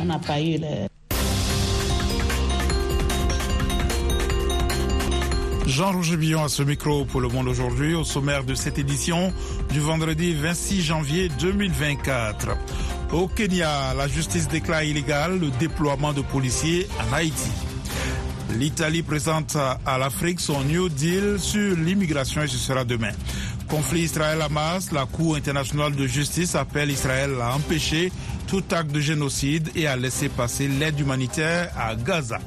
On n'a pas eu le... Jean-Roger Billon à ce micro pour Le Monde aujourd'hui, au sommaire de cette édition du vendredi 26 janvier 2024. Au Kenya, la justice déclare illégal le déploiement de policiers en Haïti. L'Italie présente à l'Afrique son New Deal sur l'immigration et ce sera demain. Conflit Israël-Hamas, la Cour internationale de justice appelle Israël à empêcher tout acte de génocide et à laisser passer l'aide humanitaire à Gaza.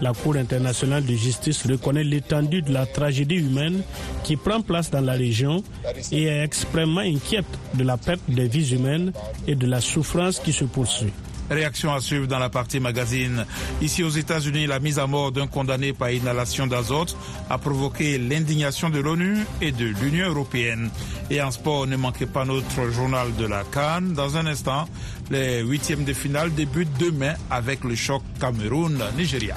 La Cour internationale de justice reconnaît l'étendue de la tragédie humaine qui prend place dans la région et est extrêmement inquiète de la perte des vies humaines et de la souffrance qui se poursuit. Réaction à suivre dans la partie magazine. Ici aux États-Unis, la mise à mort d'un condamné par inhalation d'azote a provoqué l'indignation de l'ONU et de l'Union européenne. Et en sport, ne manquez pas notre journal de la Cannes. Dans un instant, les huitièmes de finale débutent demain avec le choc Cameroun-Nigeria.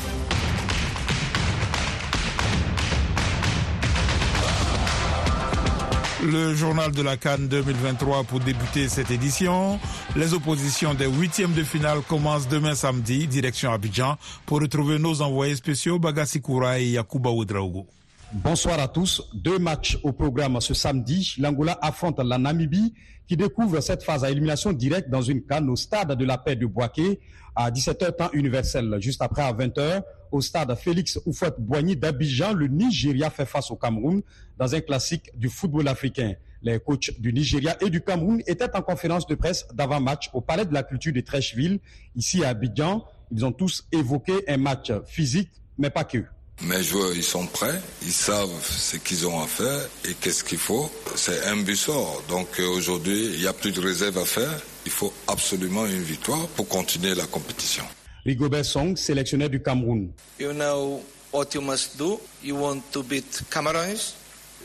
Le journal de la Cannes 2023 pour débuter cette édition. Les oppositions des huitièmes de finale commencent demain samedi, direction Abidjan, pour retrouver nos envoyés spéciaux Bagassi Koura et Yakuba Ouedraogo. Bonsoir à tous. Deux matchs au programme ce samedi. L'Angola affronte la Namibie qui découvre cette phase à élimination directe dans une canne au stade de la paix de Boaké à 17h temps universel. Juste après à 20h, au stade Félix Oufouette-Boigny d'Abidjan, le Nigeria fait face au Cameroun dans un classique du football africain. Les coachs du Nigeria et du Cameroun étaient en conférence de presse d'avant-match au Palais de la Culture de Trècheville, ici à Abidjan. Ils ont tous évoqué un match physique, mais pas que. Mes joueurs, ils sont prêts, ils savent ce qu'ils ont à faire et qu'est-ce qu'il faut. C'est un but sort. Donc aujourd'hui, il n'y a plus de réserve à faire. Il faut absolument une victoire pour continuer la compétition. Rigobert Song, sélectionneur du Cameroun. You know what you must do. You want to beat Cameroons.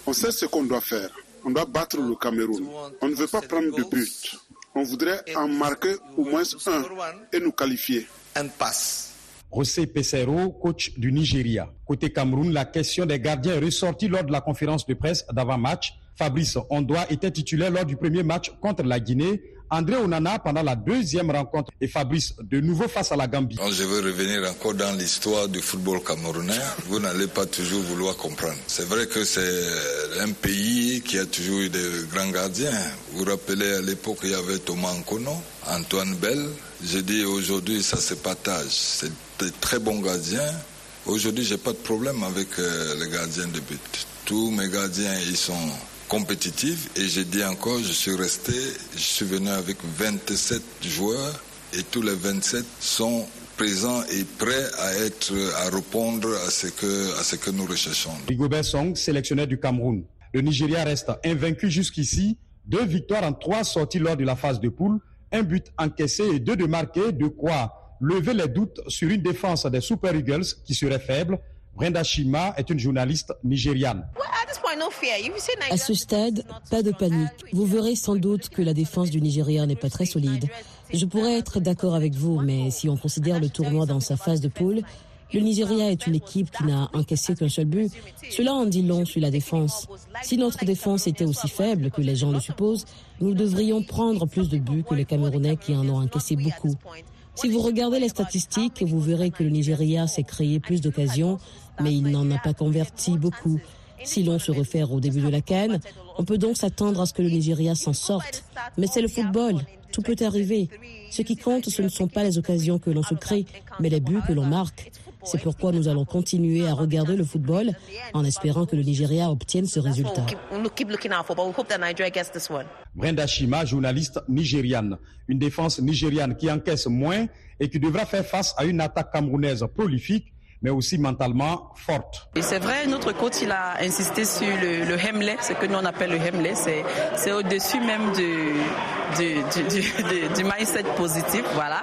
On sait ce qu'on doit faire. On doit battre le Cameroun. On ne veut pas prendre de but. On voudrait en marquer au moins un et nous qualifier. And pass. José Pesero, coach du Nigeria. Côté Cameroun, la question des gardiens est ressortie lors de la conférence de presse d'avant-match. Fabrice Ondoa était titulaire lors du premier match contre la Guinée. André Onana pendant la deuxième rencontre et Fabrice de nouveau face à la Gambie. je veux revenir encore dans l'histoire du football camerounais. Vous n'allez pas toujours vouloir comprendre. C'est vrai que c'est un pays qui a toujours eu des grands gardiens. Vous vous rappelez à l'époque il y avait Thomas Nkono, Antoine Bell. Je dis aujourd'hui ça se partage. C'est des très bons gardiens. Aujourd'hui j'ai pas de problème avec les gardiens de but. Tous mes gardiens ils sont compétitive et j'ai dit encore, je suis resté, je suis venu avec 27 joueurs et tous les 27 sont présents et prêts à être, à répondre à ce que, à ce que nous recherchons. Rigobert Song, sélectionneur du Cameroun. Le Nigeria reste invaincu jusqu'ici. Deux victoires en trois sorties lors de la phase de poule, un but encaissé et deux de marqués, de quoi lever les doutes sur une défense des Super Eagles qui serait faible. Brenda Shima est une journaliste nigériane. À ce stade, pas de panique. Vous verrez sans doute que la défense du Nigeria n'est pas très solide. Je pourrais être d'accord avec vous, mais si on considère le tournoi dans sa phase de poule, le Nigeria est une équipe qui n'a encaissé qu'un seul but. Cela en dit long sur la défense. Si notre défense était aussi faible que les gens le supposent, nous devrions prendre plus de buts que les Camerounais qui en ont encaissé beaucoup. Si vous regardez les statistiques, vous verrez que le Nigeria s'est créé plus d'occasions, mais il n'en a pas converti beaucoup. Si l'on se réfère au début de la canne, on peut donc s'attendre à ce que le Nigeria s'en sorte. Mais c'est le football, tout peut arriver. Ce qui compte, ce ne sont pas les occasions que l'on se crée, mais les buts que l'on marque. C'est pourquoi nous allons continuer à regarder le football en espérant que le Nigeria obtienne ce résultat. Brenda Shima, journaliste nigériane. Une défense nigériane qui encaisse moins et qui devra faire face à une attaque camerounaise prolifique mais aussi mentalement forte. Et c'est vrai, notre coach, il a insisté sur le, le Hemley, ce que nous on appelle le Hemley, c'est au-dessus même du, du, du, du, mindset positif, voilà.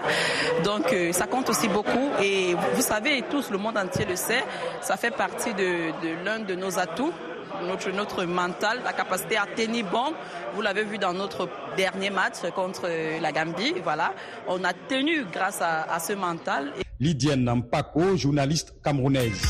Donc euh, ça compte aussi beaucoup et vous savez, tous, le monde entier le sait, ça fait partie de, de l'un de nos atouts notre, notre mental, la capacité à tenir bon. Vous l'avez vu dans notre dernier match contre la Gambie. Voilà, on a tenu grâce à, à ce mental. Lydienne Nampako, journaliste camerounaise.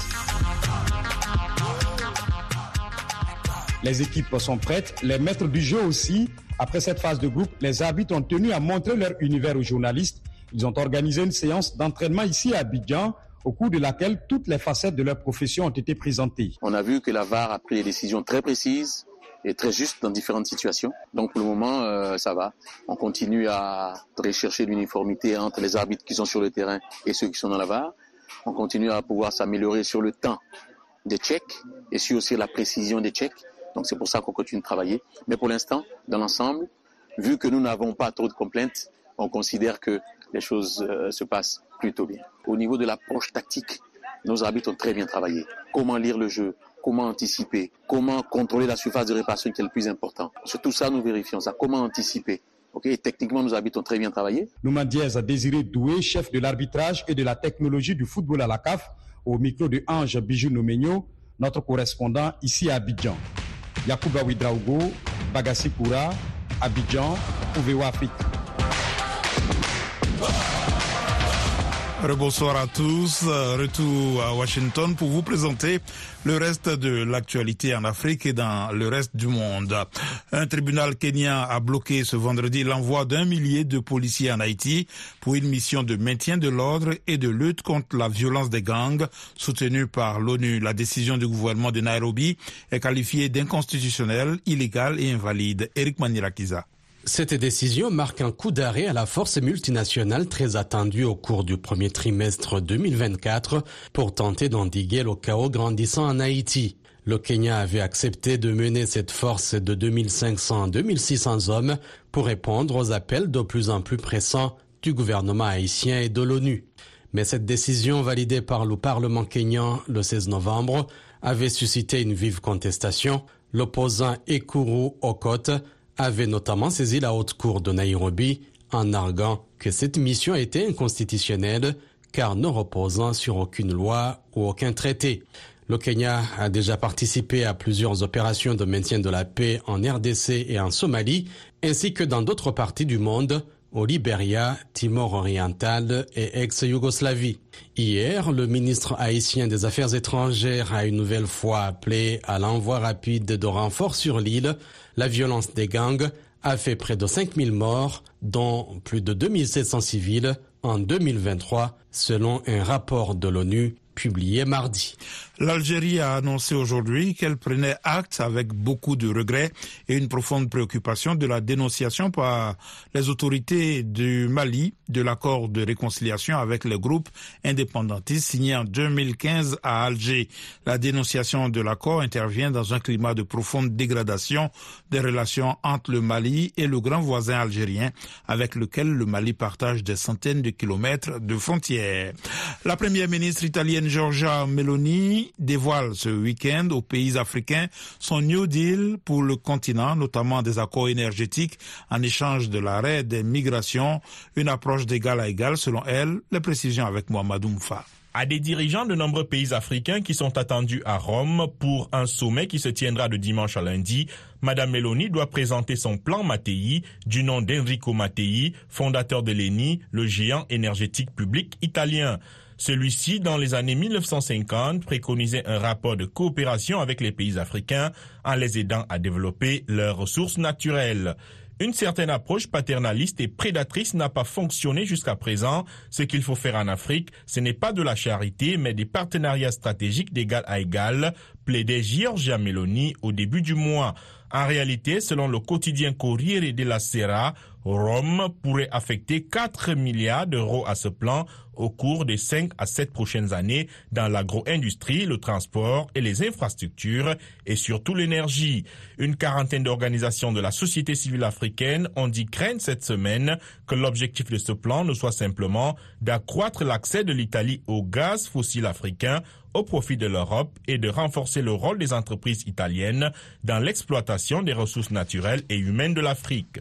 Les équipes sont prêtes, les maîtres du jeu aussi. Après cette phase de groupe, les arbitres ont tenu à montrer leur univers aux journalistes Ils ont organisé une séance d'entraînement ici à Abidjan au cours de laquelle toutes les facettes de leur profession ont été présentées. On a vu que la VAR a pris des décisions très précises et très justes dans différentes situations. Donc pour le moment, euh, ça va. On continue à rechercher l'uniformité entre les arbitres qui sont sur le terrain et ceux qui sont dans la VAR. On continue à pouvoir s'améliorer sur le temps des checks et sur aussi la précision des checks. Donc c'est pour ça qu'on continue de travailler. Mais pour l'instant, dans l'ensemble, vu que nous n'avons pas trop de complaintes, on considère que les choses euh, se passent plutôt bien. Au niveau de l'approche tactique, nos arbitres ont très bien travaillé. Comment lire le jeu, comment anticiper, comment contrôler la surface de réparation qui est le plus important? Sur tout ça, nous vérifions ça. Comment anticiper? Ok, techniquement, nos arbitres ont très bien travaillé. Nouman Diaz a désiré Doué, chef de l'arbitrage et de la technologie du football à la CAF, au micro de Ange Bijou Nomenyo, notre correspondant ici à Abidjan. Yacouba Ouidraogo, Bagassi Koura, Abidjan, Ouvewa Afrique. Bonsoir à tous. Retour à Washington pour vous présenter le reste de l'actualité en Afrique et dans le reste du monde. Un tribunal kenyan a bloqué ce vendredi l'envoi d'un millier de policiers en Haïti pour une mission de maintien de l'ordre et de lutte contre la violence des gangs soutenue par l'ONU. La décision du gouvernement de Nairobi est qualifiée d'inconstitutionnelle, illégale et invalide. Eric Manirakiza. Cette décision marque un coup d'arrêt à la force multinationale très attendue au cours du premier trimestre 2024 pour tenter d'endiguer le chaos grandissant en Haïti. Le Kenya avait accepté de mener cette force de 2500 à 2600 hommes pour répondre aux appels de plus en plus pressants du gouvernement haïtien et de l'ONU. Mais cette décision validée par le Parlement kenyan le 16 novembre avait suscité une vive contestation. L'opposant Ekuru Okot avait notamment saisi la haute cour de Nairobi en arguant que cette mission était inconstitutionnelle car ne reposant sur aucune loi ou aucun traité. Le Kenya a déjà participé à plusieurs opérations de maintien de la paix en RDC et en Somalie, ainsi que dans d'autres parties du monde, au Libéria, Timor oriental et ex-Yougoslavie. Hier, le ministre haïtien des Affaires étrangères a une nouvelle fois appelé à l'envoi rapide de renforts sur l'île. La violence des gangs a fait près de 5000 morts, dont plus de 2700 civils en 2023, selon un rapport de l'ONU publié mardi. L'Algérie a annoncé aujourd'hui qu'elle prenait acte avec beaucoup de regrets et une profonde préoccupation de la dénonciation par les autorités du Mali de l'accord de réconciliation avec les groupes indépendantistes signé en 2015 à Alger. La dénonciation de l'accord intervient dans un climat de profonde dégradation des relations entre le Mali et le grand voisin algérien avec lequel le Mali partage des centaines de kilomètres de frontières. La première ministre italienne Giorgia Meloni dévoile ce week-end aux pays africains son New Deal pour le continent, notamment des accords énergétiques en échange de l'arrêt des migrations, une approche d'égal à égal selon elle, les précisions avec Mohamed Mfa à des dirigeants de nombreux pays africains qui sont attendus à Rome pour un sommet qui se tiendra de dimanche à lundi, Madame Meloni doit présenter son plan Mattei du nom d'Enrico Mattei, fondateur de l'ENI, le géant énergétique public italien. Celui-ci, dans les années 1950, préconisait un rapport de coopération avec les pays africains en les aidant à développer leurs ressources naturelles. Une certaine approche paternaliste et prédatrice n'a pas fonctionné jusqu'à présent. Ce qu'il faut faire en Afrique, ce n'est pas de la charité, mais des partenariats stratégiques d'égal à égal, plaidait Giorgia Meloni au début du mois. En réalité, selon le quotidien Corriere della Sera, Rome pourrait affecter 4 milliards d'euros à ce plan au cours des 5 à 7 prochaines années dans l'agro-industrie, le transport et les infrastructures et surtout l'énergie. Une quarantaine d'organisations de la société civile africaine ont dit craindre cette semaine que l'objectif de ce plan ne soit simplement d'accroître l'accès de l'Italie au gaz fossile africain au profit de l'Europe et de renforcer le rôle des entreprises italiennes dans l'exploitation des ressources naturelles et humaines de l'Afrique.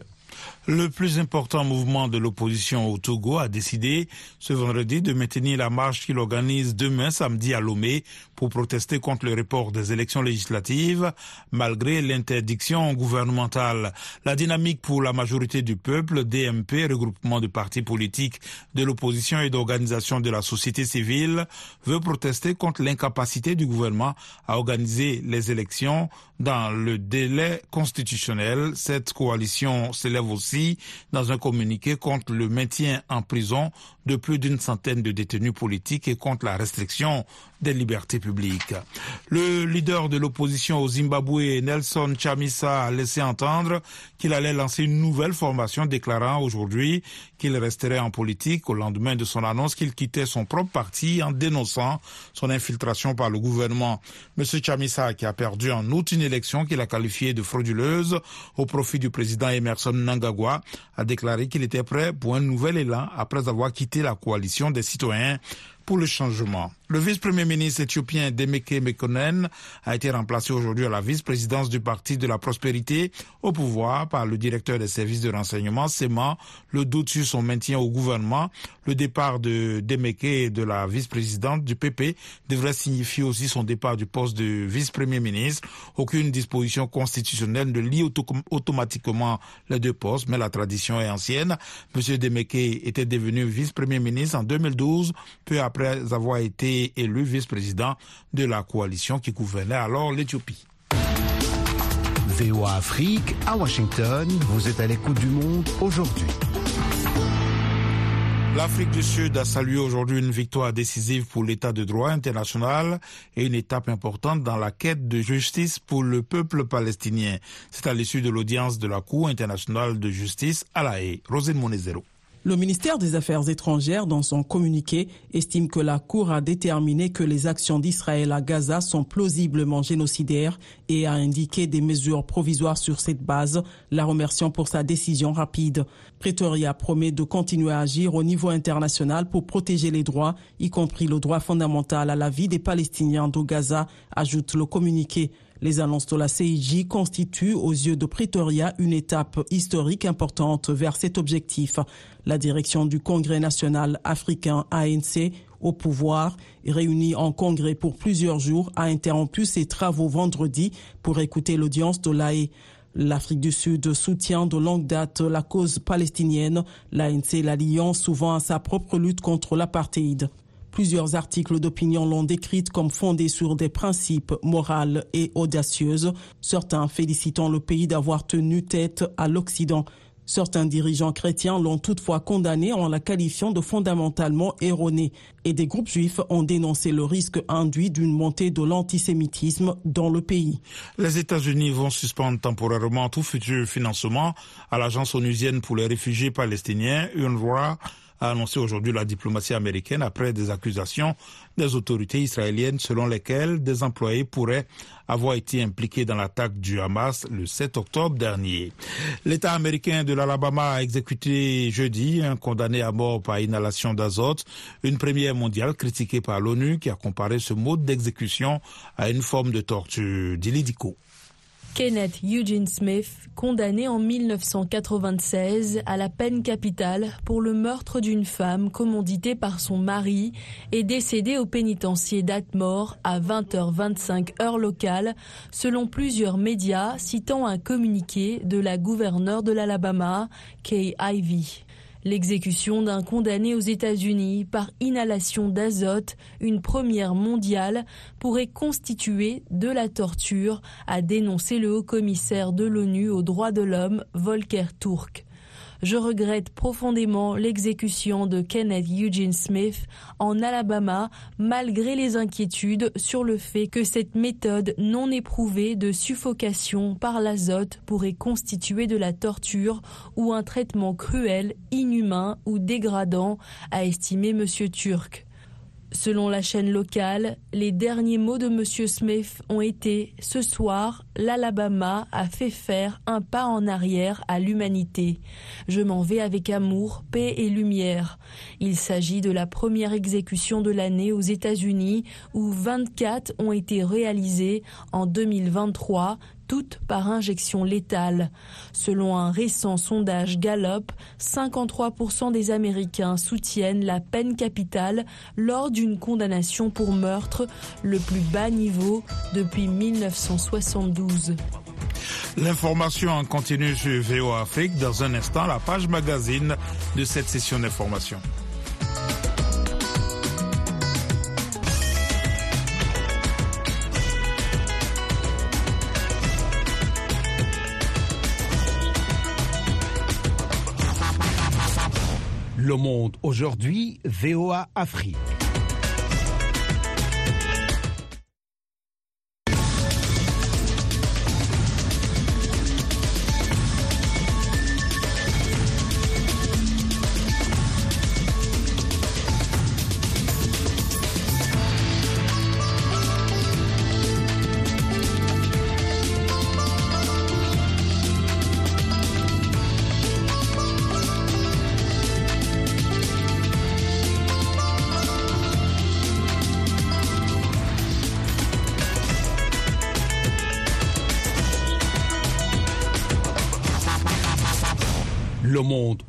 Le plus important mouvement de l'opposition au Togo a décidé ce vendredi de maintenir la marche qu'il organise demain samedi à Lomé pour protester contre le report des élections législatives malgré l'interdiction gouvernementale. La dynamique pour la majorité du peuple, DMP, regroupement de partis politiques de l'opposition et d'organisations de la société civile, veut protester contre l'incapacité du gouvernement à organiser les élections dans le délai constitutionnel. Cette coalition aussi dans un communiqué contre le maintien en prison de plus d'une centaine de détenus politiques et contre la restriction des libertés publiques. Le leader de l'opposition au Zimbabwe, Nelson Chamisa, a laissé entendre qu'il allait lancer une nouvelle formation déclarant aujourd'hui qu'il resterait en politique au lendemain de son annonce qu'il quittait son propre parti en dénonçant son infiltration par le gouvernement. M. Chamisa, qui a perdu en août une élection qu'il a qualifiée de frauduleuse au profit du président Emerson Nangagwa, a déclaré qu'il était prêt pour un nouvel élan après avoir quitté la coalition des citoyens pour le changement. Le vice-premier ministre éthiopien Demeke Mekonnen a été remplacé aujourd'hui à la vice-présidence du Parti de la Prospérité au pouvoir par le directeur des services de renseignement, sémant le doute sur son maintien au gouvernement. Le départ de Demeke et de la vice-présidente du PP devrait signifier aussi son départ du poste de vice-premier ministre. Aucune disposition constitutionnelle ne lie automatiquement les deux postes, mais la tradition est ancienne. Monsieur Demeke était devenu vice-premier ministre en 2012, peu après avoir été élu vice-président de la coalition qui gouvernait alors l'Éthiopie. VOA Afrique, à Washington, vous êtes à l'écoute du monde aujourd'hui. L'Afrique du Sud a salué aujourd'hui une victoire décisive pour l'état de droit international et une étape importante dans la quête de justice pour le peuple palestinien. C'est à l'issue de l'audience de la Cour internationale de justice à La Haye. Rosine Monezero. Le ministère des Affaires étrangères, dans son communiqué, estime que la Cour a déterminé que les actions d'Israël à Gaza sont plausiblement génocidaires et a indiqué des mesures provisoires sur cette base, la remerciant pour sa décision rapide. Pretoria promet de continuer à agir au niveau international pour protéger les droits, y compris le droit fondamental à la vie des Palestiniens de Gaza, ajoute le communiqué. Les annonces de la CIJ constituent aux yeux de Pretoria une étape historique importante vers cet objectif. La direction du Congrès national africain ANC au pouvoir, réunie en congrès pour plusieurs jours, a interrompu ses travaux vendredi pour écouter l'audience de l'AE. L'Afrique du Sud soutient de longue date la cause palestinienne, l'ANC la liant souvent à sa propre lutte contre l'apartheid. Plusieurs articles d'opinion l'ont décrite comme fondée sur des principes moraux et audacieuses, certains félicitant le pays d'avoir tenu tête à l'Occident. Certains dirigeants chrétiens l'ont toutefois condamné en la qualifiant de fondamentalement erronée et des groupes juifs ont dénoncé le risque induit d'une montée de l'antisémitisme dans le pays. Les États-Unis vont suspendre temporairement tout futur financement à l'agence onusienne pour les réfugiés palestiniens, UNRWA, a annoncé aujourd'hui la diplomatie américaine après des accusations des autorités israéliennes selon lesquelles des employés pourraient avoir été impliqués dans l'attaque du Hamas le 7 octobre dernier. L'État américain de l'Alabama a exécuté jeudi un condamné à mort par inhalation d'azote, une première mondiale critiquée par l'ONU qui a comparé ce mode d'exécution à une forme de torture. Dilidico. Kenneth Eugene Smith, condamné en 1996 à la peine capitale pour le meurtre d'une femme commanditée par son mari, est décédé au pénitencier d'Atmore à 20h25 heure locale, selon plusieurs médias citant un communiqué de la gouverneure de l'Alabama, Kay Ivey. L'exécution d'un condamné aux États-Unis par inhalation d'azote, une première mondiale, pourrait constituer de la torture, a dénoncé le haut-commissaire de l'ONU aux droits de l'homme, Volker Turk. Je regrette profondément l'exécution de Kenneth Eugene Smith en Alabama, malgré les inquiétudes sur le fait que cette méthode non éprouvée de suffocation par l'azote pourrait constituer de la torture ou un traitement cruel, inhumain ou dégradant, a estimé M. Turk. Selon la chaîne locale, les derniers mots de M. Smith ont été Ce soir, l'Alabama a fait faire un pas en arrière à l'humanité. Je m'en vais avec amour, paix et lumière. Il s'agit de la première exécution de l'année aux États-Unis où 24 ont été réalisées en 2023, toutes par injection létale. Selon un récent sondage Gallup, 53% des Américains soutiennent la peine capitale lors d'une condamnation pour meurtre, le plus bas niveau depuis 1972. L'information en continu sur VO. Dans un instant, la page magazine de cette session d'information. Le Monde aujourd'hui, VOA Afrique.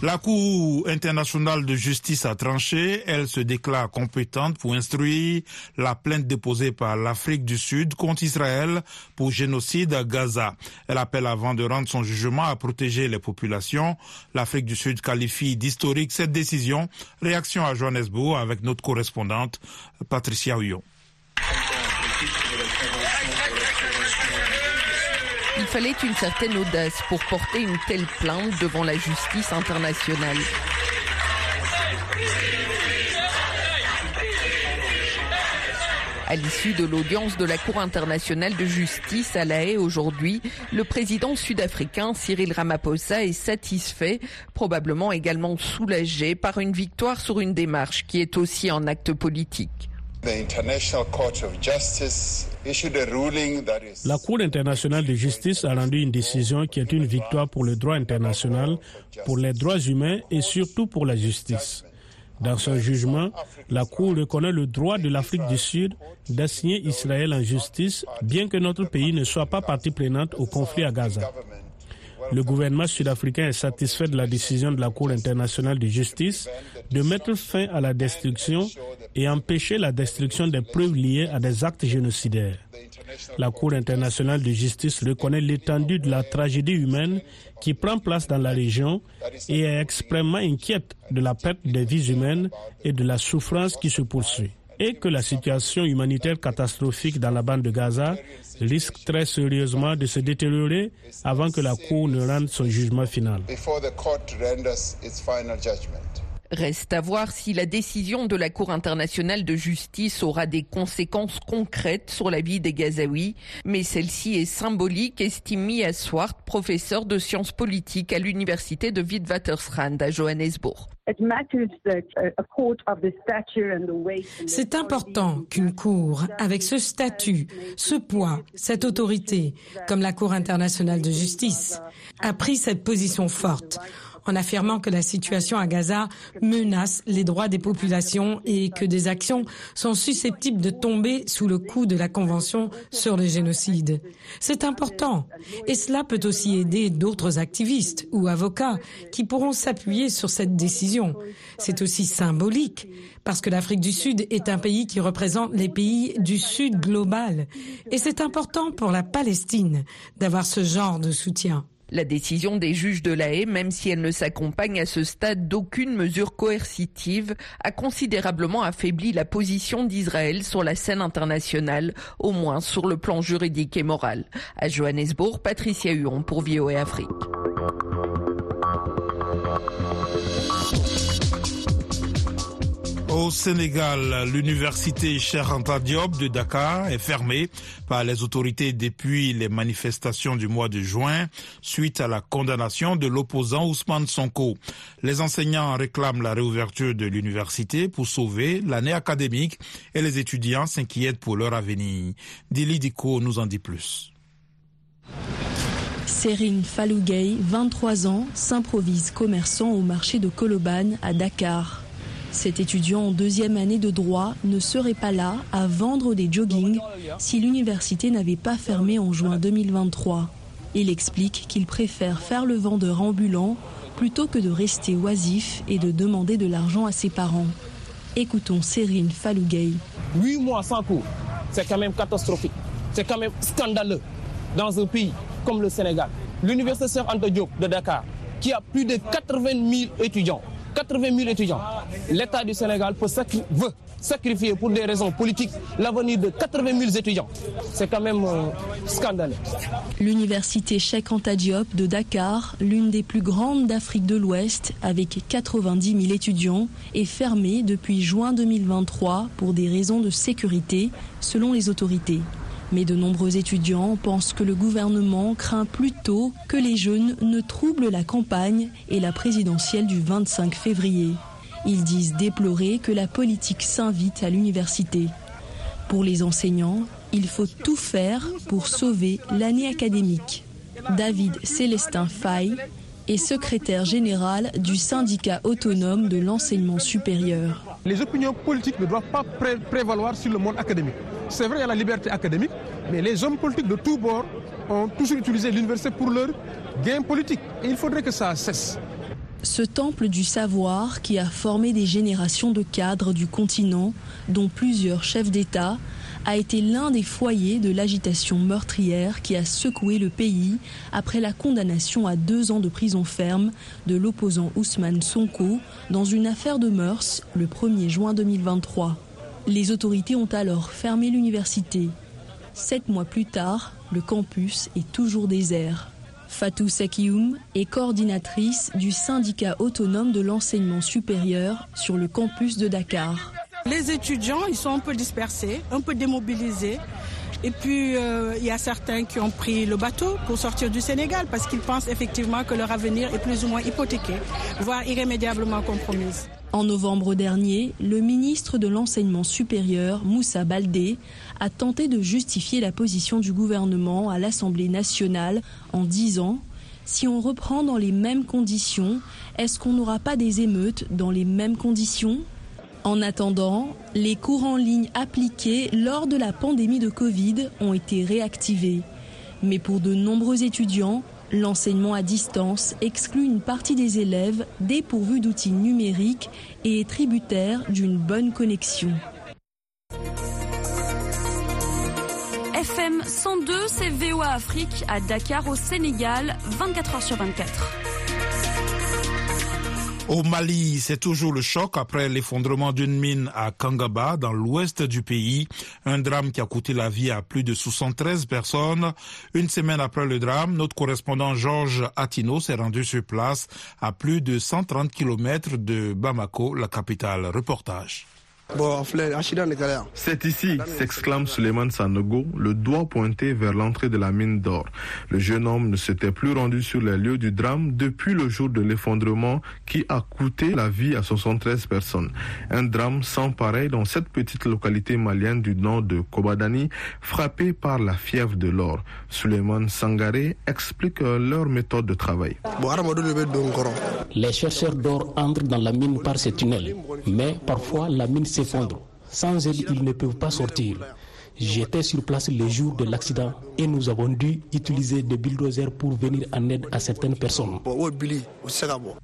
La Cour internationale de justice a tranché. Elle se déclare compétente pour instruire la plainte déposée par l'Afrique du Sud contre Israël pour génocide à Gaza. Elle appelle avant de rendre son jugement à protéger les populations. L'Afrique du Sud qualifie d'historique cette décision. Réaction à Johannesburg avec notre correspondante Patricia Huyon. Il fallait une certaine audace pour porter une telle plainte devant la justice internationale. À l'issue de l'audience de la Cour internationale de justice à La Haye aujourd'hui, le président sud-africain Cyril Ramaphosa est satisfait, probablement également soulagé par une victoire sur une démarche qui est aussi un acte politique. La Cour internationale de justice a rendu une décision qui est une victoire pour le droit international, pour les droits humains et surtout pour la justice. Dans son jugement, la Cour reconnaît le droit de l'Afrique du Sud d'assigner Israël en justice, bien que notre pays ne soit pas partie prenante au conflit à Gaza. Le gouvernement sud-africain est satisfait de la décision de la Cour internationale de justice de mettre fin à la destruction et empêcher la destruction des preuves liées à des actes génocidaires. La Cour internationale de justice reconnaît l'étendue de la tragédie humaine qui prend place dans la région et est extrêmement inquiète de la perte des vies humaines et de la souffrance qui se poursuit et que la situation humanitaire catastrophique dans la bande de Gaza risque très sérieusement de se détériorer avant que la Cour ne rende son jugement final. Reste à voir si la décision de la Cour internationale de justice aura des conséquences concrètes sur la vie des Gazaouis, mais celle-ci est symbolique, estime Mia Swart, professeur de sciences politiques à l'université de Witwatersrand à Johannesburg. C'est important qu'une cour, avec ce statut, ce poids, cette autorité, comme la Cour internationale de justice, a pris cette position forte en affirmant que la situation à Gaza menace les droits des populations et que des actions sont susceptibles de tomber sous le coup de la Convention sur le génocide. C'est important et cela peut aussi aider d'autres activistes ou avocats qui pourront s'appuyer sur cette décision. C'est aussi symbolique parce que l'Afrique du Sud est un pays qui représente les pays du Sud global et c'est important pour la Palestine d'avoir ce genre de soutien. La décision des juges de la haie, même si elle ne s'accompagne à ce stade d'aucune mesure coercitive, a considérablement affaibli la position d'Israël sur la scène internationale, au moins sur le plan juridique et moral. À Johannesburg, Patricia Huon pour VOA Afrique. Au Sénégal, l'université Anta de Dakar est fermée par les autorités depuis les manifestations du mois de juin suite à la condamnation de l'opposant Ousmane Sonko. Les enseignants réclament la réouverture de l'université pour sauver l'année académique et les étudiants s'inquiètent pour leur avenir. Dili Diko nous en dit plus. Serine Falougueil, 23 ans, s'improvise commerçant au marché de Koloban à Dakar. Cet étudiant en deuxième année de droit ne serait pas là à vendre des joggings si l'université n'avait pas fermé en juin 2023. Il explique qu'il préfère faire le vendeur ambulant plutôt que de rester oisif et de demander de l'argent à ses parents. Écoutons Serine Falougueil. Huit mois sans cours, c'est quand même catastrophique. C'est quand même scandaleux dans un pays comme le Sénégal. L'université Sœur Anta Diop de Dakar, qui a plus de 80 000 étudiants, 80 000 étudiants. L'État du Sénégal veut sacrifier pour des raisons politiques l'avenir de 80 000 étudiants. C'est quand même euh, scandaleux. L'université Cheikh Anta Diop de Dakar, l'une des plus grandes d'Afrique de l'Ouest, avec 90 000 étudiants, est fermée depuis juin 2023 pour des raisons de sécurité, selon les autorités. Mais de nombreux étudiants pensent que le gouvernement craint plutôt que les jeunes ne troublent la campagne et la présidentielle du 25 février. Ils disent déplorer que la politique s'invite à l'université. Pour les enseignants, il faut tout faire pour sauver l'année académique. David Célestin Fay est secrétaire général du syndicat autonome de l'enseignement supérieur. Les opinions politiques ne doivent pas prévaloir sur le monde académique. C'est vrai, il y a la liberté académique, mais les hommes politiques de tous bords ont toujours utilisé l'université pour leur gain politique. Et il faudrait que ça cesse. Ce temple du savoir qui a formé des générations de cadres du continent, dont plusieurs chefs d'État, a été l'un des foyers de l'agitation meurtrière qui a secoué le pays après la condamnation à deux ans de prison ferme de l'opposant Ousmane Sonko dans une affaire de mœurs le 1er juin 2023. Les autorités ont alors fermé l'université. Sept mois plus tard, le campus est toujours désert. Fatou Sekioum est coordinatrice du syndicat autonome de l'enseignement supérieur sur le campus de Dakar. Les étudiants, ils sont un peu dispersés, un peu démobilisés. Et puis, euh, il y a certains qui ont pris le bateau pour sortir du Sénégal parce qu'ils pensent effectivement que leur avenir est plus ou moins hypothéqué, voire irrémédiablement compromis. En novembre dernier, le ministre de l'Enseignement supérieur, Moussa Baldé, a tenté de justifier la position du gouvernement à l'Assemblée nationale en disant si on reprend dans les mêmes conditions, est-ce qu'on n'aura pas des émeutes dans les mêmes conditions? En attendant, les cours en ligne appliqués lors de la pandémie de Covid ont été réactivés. Mais pour de nombreux étudiants, L'enseignement à distance exclut une partie des élèves dépourvus d'outils numériques et est tributaire d'une bonne connexion. FM 102, c'est VOA Afrique à Dakar au Sénégal, 24 h sur 24. Au Mali, c'est toujours le choc après l'effondrement d'une mine à Kangaba, dans l'ouest du pays. Un drame qui a coûté la vie à plus de 73 personnes. Une semaine après le drame, notre correspondant Georges Atino s'est rendu sur place à plus de 130 km de Bamako, la capitale. Reportage. C'est ici, s'exclame Suleiman Sanogo, le doigt pointé vers l'entrée de la mine d'or. Le jeune homme ne s'était plus rendu sur les lieux du drame depuis le jour de l'effondrement qui a coûté la vie à 73 personnes. Un drame sans pareil dans cette petite localité malienne du nord de Kobadani, frappée par la fièvre de l'or. Suleiman Sangaré explique leur méthode de travail. Les chercheurs d'or entrent dans la mine par ces tunnels, mais parfois la mine Sans aide, ils ne peuvent pas sortir. J'étais sur place le jour de l'accident et nous avons dû utiliser des bulldozers pour venir en aide à certaines personnes.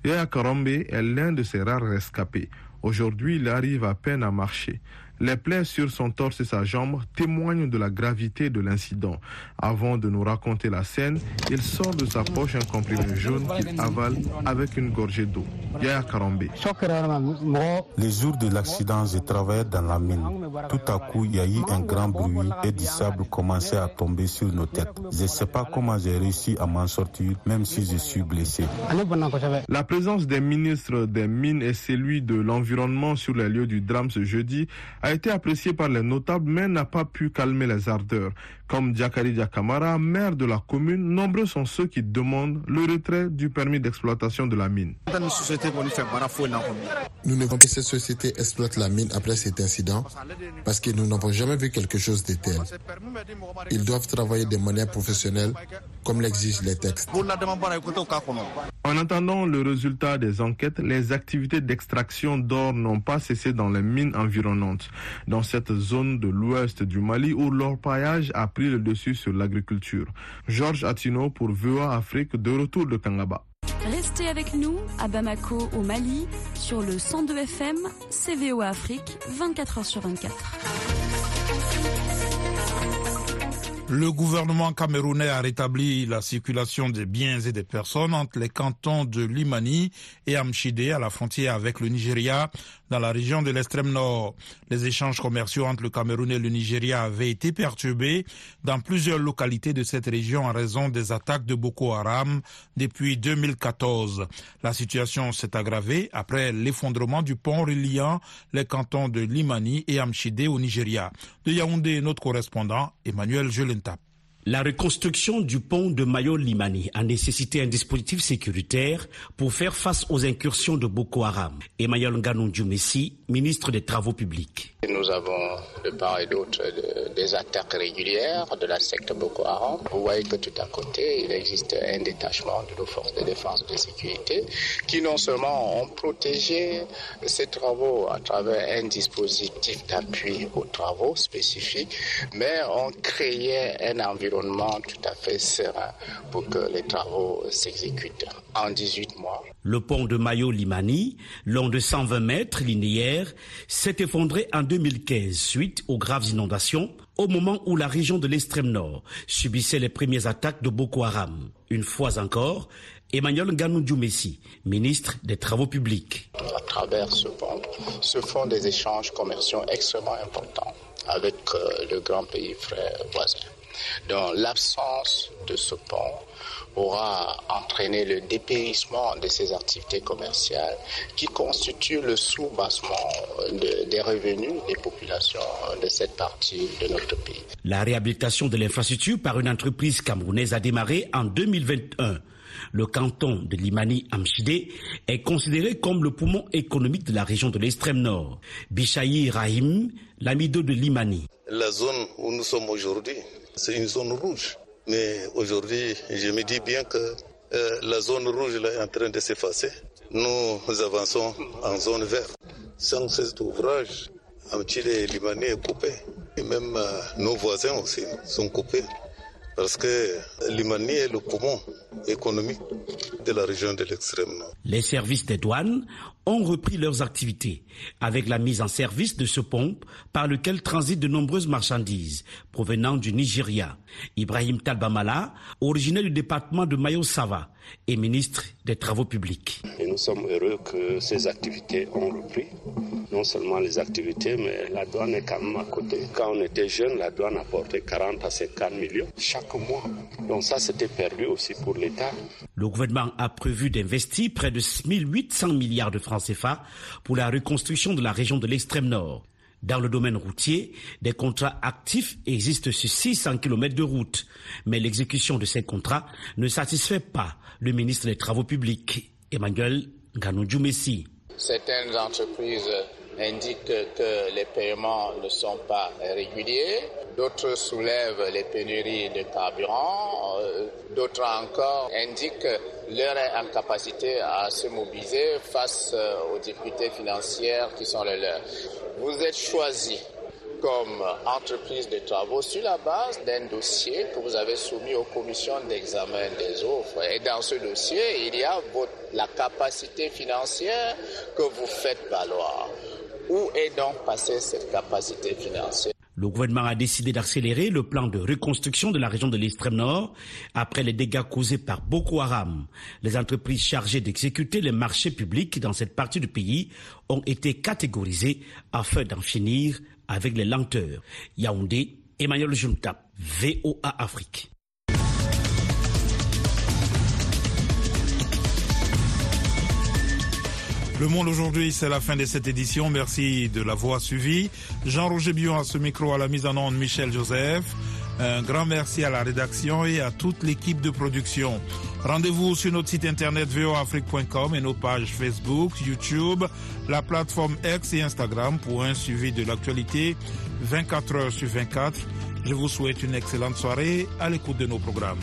Yaya Karombe est l'un de ces rares rescapés. Aujourd'hui, il arrive à peine à marcher. Les plaies sur son torse et sa jambe témoignent de la gravité de l'incident. Avant de nous raconter la scène, il sort de sa poche un comprimé jaune qu'il avale avec une gorgée d'eau. Yaya Karambe. Les jours de l'accident, je travaillais dans la mine. Tout à coup, il y a eu un grand bruit et du sable commençait à tomber sur nos têtes. Je ne sais pas comment j'ai réussi à m'en sortir, même si je suis blessé. La présence des ministres des mines et celui de l'environnement sur les lieux du drame ce jeudi a été apprécié par les notables mais n'a pas pu calmer les ardeurs. Comme Diakari Diakamara, maire de la commune, nombreux sont ceux qui demandent le retrait du permis d'exploitation de la mine. Nous ne que cette société exploite la mine après cet incident parce que nous n'avons jamais vu quelque chose de tel. Ils doivent travailler de manière professionnelle comme l'exigent les textes. En attendant le résultat des enquêtes, les activités d'extraction d'or n'ont pas cessé dans les mines environnantes dans cette zone de l'ouest du Mali où l'orpaillage a pris le dessus sur l'agriculture. Georges Atino pour VOA Afrique de retour de Kangaba. Restez avec nous à Bamako au Mali sur le 102 FM CVO Afrique 24 h sur 24. Le gouvernement camerounais a rétabli la circulation des biens et des personnes entre les cantons de Limani et Amchide à la frontière avec le Nigeria dans la région de l'extrême nord. Les échanges commerciaux entre le Cameroun et le Nigeria avaient été perturbés dans plusieurs localités de cette région en raison des attaques de Boko Haram depuis 2014. La situation s'est aggravée après l'effondrement du pont reliant les cantons de Limani et Amchide au Nigeria. De Yaoundé, notre correspondant Emmanuel Gelin. La reconstruction du pont de Mayo-Limani a nécessité un dispositif sécuritaire pour faire face aux incursions de Boko Haram. Emmanuel Nganou Messi, ministre des Travaux publics. Nous avons de part et d'autre des attaques régulières de la secte Boko Haram. Vous voyez que tout à côté, il existe un détachement de nos forces de défense et de sécurité qui non seulement ont protégé ces travaux à travers un dispositif d'appui aux travaux spécifiques, mais ont créé un environnement tout à fait serein pour que les travaux s'exécutent en 18 mois. Le pont de Mayo-Limani, long de 120 mètres linéaires, s'est effondré en 2015 suite aux graves inondations au moment où la région de l'extrême nord subissait les premières attaques de Boko Haram. Une fois encore, Emmanuel Ganou Messi, ministre des Travaux publics. À travers ce pont se font des échanges commerciaux extrêmement importants avec euh, le grand pays frère voisin. Donc l'absence de ce pont aura entraîné le dépérissement de ces activités commerciales qui constituent le sous-bassement des revenus des populations de cette partie de notre pays. La réhabilitation de l'infrastructure par une entreprise camerounaise a démarré en 2021. Le canton de Limani Amchide est considéré comme le poumon économique de la région de l'extrême nord. Bichayi Rahim, l'amido de Limani. La zone où nous sommes aujourd'hui c'est une zone rouge. Mais aujourd'hui, je me dis bien que euh, la zone rouge est en train de s'effacer. Nous avançons en zone verte. Sans cet ouvrage, Amtile et Limané est coupé. Et même euh, nos voisins aussi sont coupés. Parce que Limani est le poumon économique de la région de l'extrême nord. Les services des douanes ont repris leurs activités avec la mise en service de ce pont par lequel transitent de nombreuses marchandises provenant du Nigeria. Ibrahim Talbamala, originaire du département de Mayo-Sava, et ministre des Travaux publics. Et nous sommes heureux que ces activités ont repris. Non seulement les activités, mais la douane est quand même à côté. Quand on était jeune, la douane apportait 40 à 50 millions chaque mois. Donc ça, c'était perdu aussi pour l'État. Le gouvernement a prévu d'investir près de 800 milliards de francs CFA pour la reconstruction de la région de l'extrême nord. Dans le domaine routier, des contrats actifs existent sur 600 km de route, mais l'exécution de ces contrats ne satisfait pas le ministre des Travaux publics, Emmanuel Ganou Messi. Certaines entreprises indiquent que les paiements ne sont pas réguliers, d'autres soulèvent les pénuries de carburant, euh, d'autres encore indiquent leur incapacité à se mobiliser face euh, aux difficultés financières qui sont les leurs. Vous êtes choisi comme entreprise de travaux sur la base d'un dossier que vous avez soumis aux commissions d'examen des offres. Et dans ce dossier, il y a la capacité financière que vous faites valoir. Où est donc passée cette capacité financière le gouvernement a décidé d'accélérer le plan de reconstruction de la région de l'extrême nord après les dégâts causés par Boko Haram. Les entreprises chargées d'exécuter les marchés publics dans cette partie du pays ont été catégorisées afin d'en finir avec les lenteurs. Yaoundé, Emmanuel Junta, VOA Afrique. Le Monde aujourd'hui, c'est la fin de cette édition. Merci de l'avoir suivi. Jean-Roger Bion à ce micro, à la mise en onde, Michel Joseph. Un grand merci à la rédaction et à toute l'équipe de production. Rendez-vous sur notre site internet voafrique.com et nos pages Facebook, YouTube, la plateforme X et Instagram pour un suivi de l'actualité 24 heures sur 24. Je vous souhaite une excellente soirée à l'écoute de nos programmes.